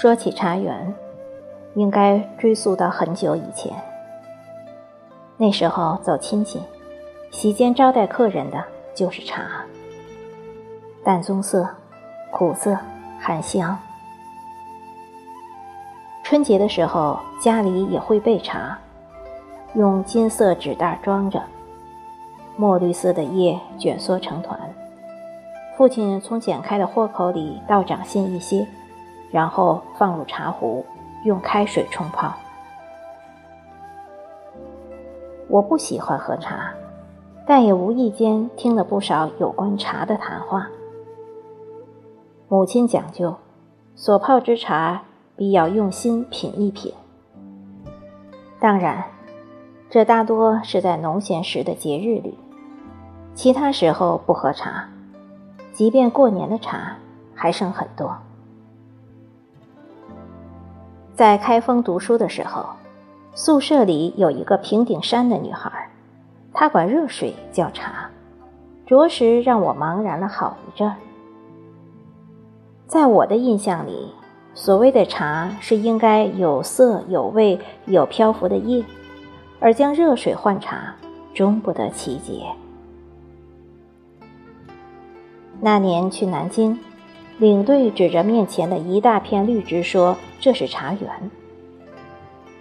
说起茶园，应该追溯到很久以前。那时候走亲戚，席间招待客人的就是茶，淡棕色，苦涩，含香。春节的时候，家里也会备茶，用金色纸袋装着，墨绿色的叶卷缩成团。父亲从剪开的豁口里倒掌心一些。然后放入茶壶，用开水冲泡。我不喜欢喝茶，但也无意间听了不少有关茶的谈话。母亲讲究，所泡之茶必要用心品一品。当然，这大多是在农闲时的节日里，其他时候不喝茶。即便过年的茶还剩很多。在开封读书的时候，宿舍里有一个平顶山的女孩，她管热水叫茶，着实让我茫然了好一阵儿。在我的印象里，所谓的茶是应该有色有味有漂浮的叶，而将热水换茶，终不得其解。那年去南京。领队指着面前的一大片绿植说：“这是茶园。”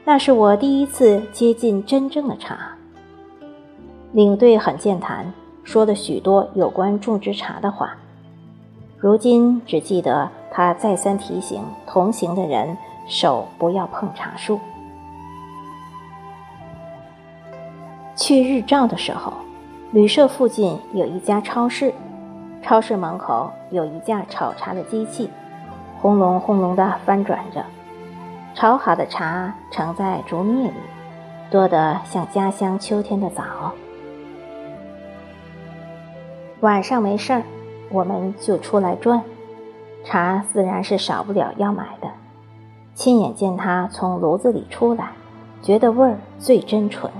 那是我第一次接近真正的茶。领队很健谈，说了许多有关种植茶的话。如今只记得他再三提醒同行的人手不要碰茶树。去日照的时候，旅社附近有一家超市。超市门口有一架炒茶的机器，轰隆轰隆地翻转着，炒好的茶盛在竹篾里，多得像家乡秋天的枣。晚上没事儿，我们就出来转，茶自然是少不了要买的。亲眼见它从炉子里出来，觉得味儿最真纯。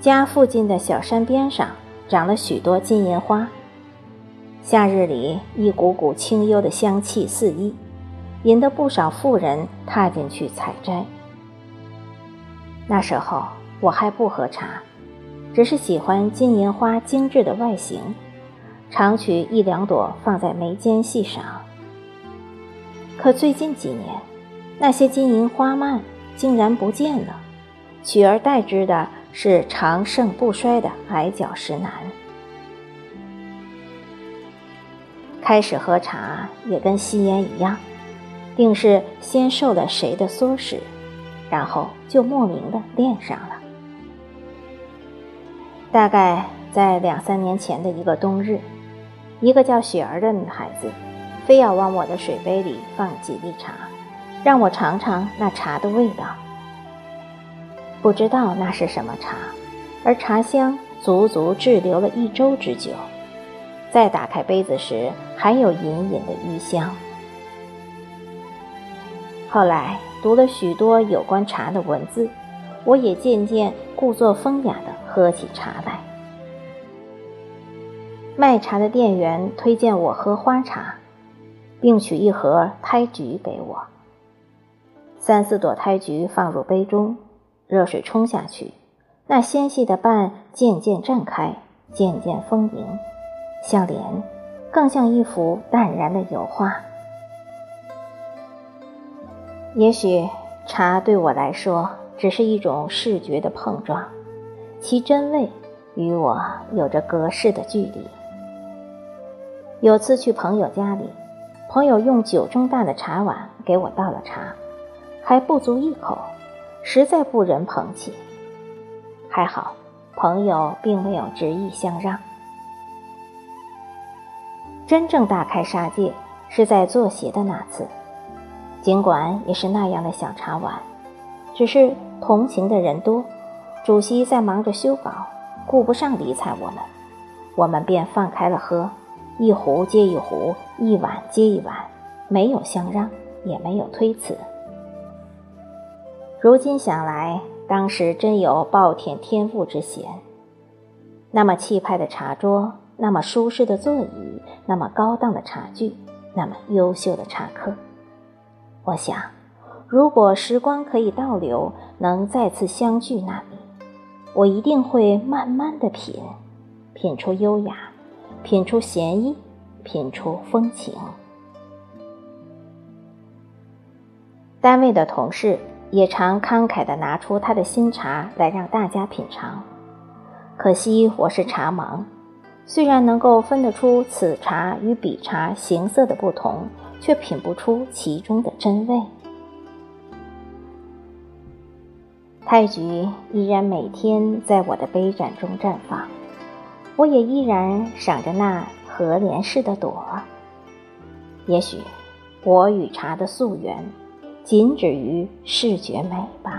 家附近的小山边上长了许多金银花，夏日里一股股清幽的香气四溢，引得不少妇人踏进去采摘。那时候我还不喝茶，只是喜欢金银花精致的外形，常取一两朵放在眉间细赏。可最近几年，那些金银花蔓竟然不见了，取而代之的。是长盛不衰的矮脚石楠。开始喝茶也跟吸烟一样，定是先受了谁的唆使，然后就莫名的恋上了。大概在两三年前的一个冬日，一个叫雪儿的女孩子，非要往我的水杯里放几粒茶，让我尝尝那茶的味道。不知道那是什么茶，而茶香足足滞留了一周之久。再打开杯子时，还有隐隐的余香。后来读了许多有关茶的文字，我也渐渐故作风雅地喝起茶来。卖茶的店员推荐我喝花茶，并取一盒胎菊给我。三四朵胎菊放入杯中。热水冲下去，那纤细的瓣渐渐绽开，渐渐丰盈，像莲，更像一幅淡然的油画。也许茶对我来说只是一种视觉的碰撞，其真味与我有着隔世的距离。有次去朋友家里，朋友用酒蒸大的茶碗给我倒了茶，还不足一口。实在不忍捧起，还好朋友并没有执意相让。真正大开杀戒是在做鞋的那次，尽管也是那样的小茶碗，只是同行的人多，主席在忙着修稿，顾不上理睬我们，我们便放开了喝，一壶接一壶，一碗接一碗，没有相让，也没有推辞。如今想来，当时真有暴殄天物之嫌。那么气派的茶桌，那么舒适的座椅，那么高档的茶具，那么优秀的茶客。我想，如果时光可以倒流，能再次相聚那里，我一定会慢慢的品，品出优雅，品出闲逸，品出风情。单位的同事也常慷慨地拿出他的新茶来让大家品尝。可惜我是茶盲，虽然能够分得出此茶与彼茶形色的不同，却品不出其中的真味。太菊依然每天在我的杯盏中绽放，我也依然赏着那荷莲似的朵。也许，我与茶的溯源。仅止于视觉美吧。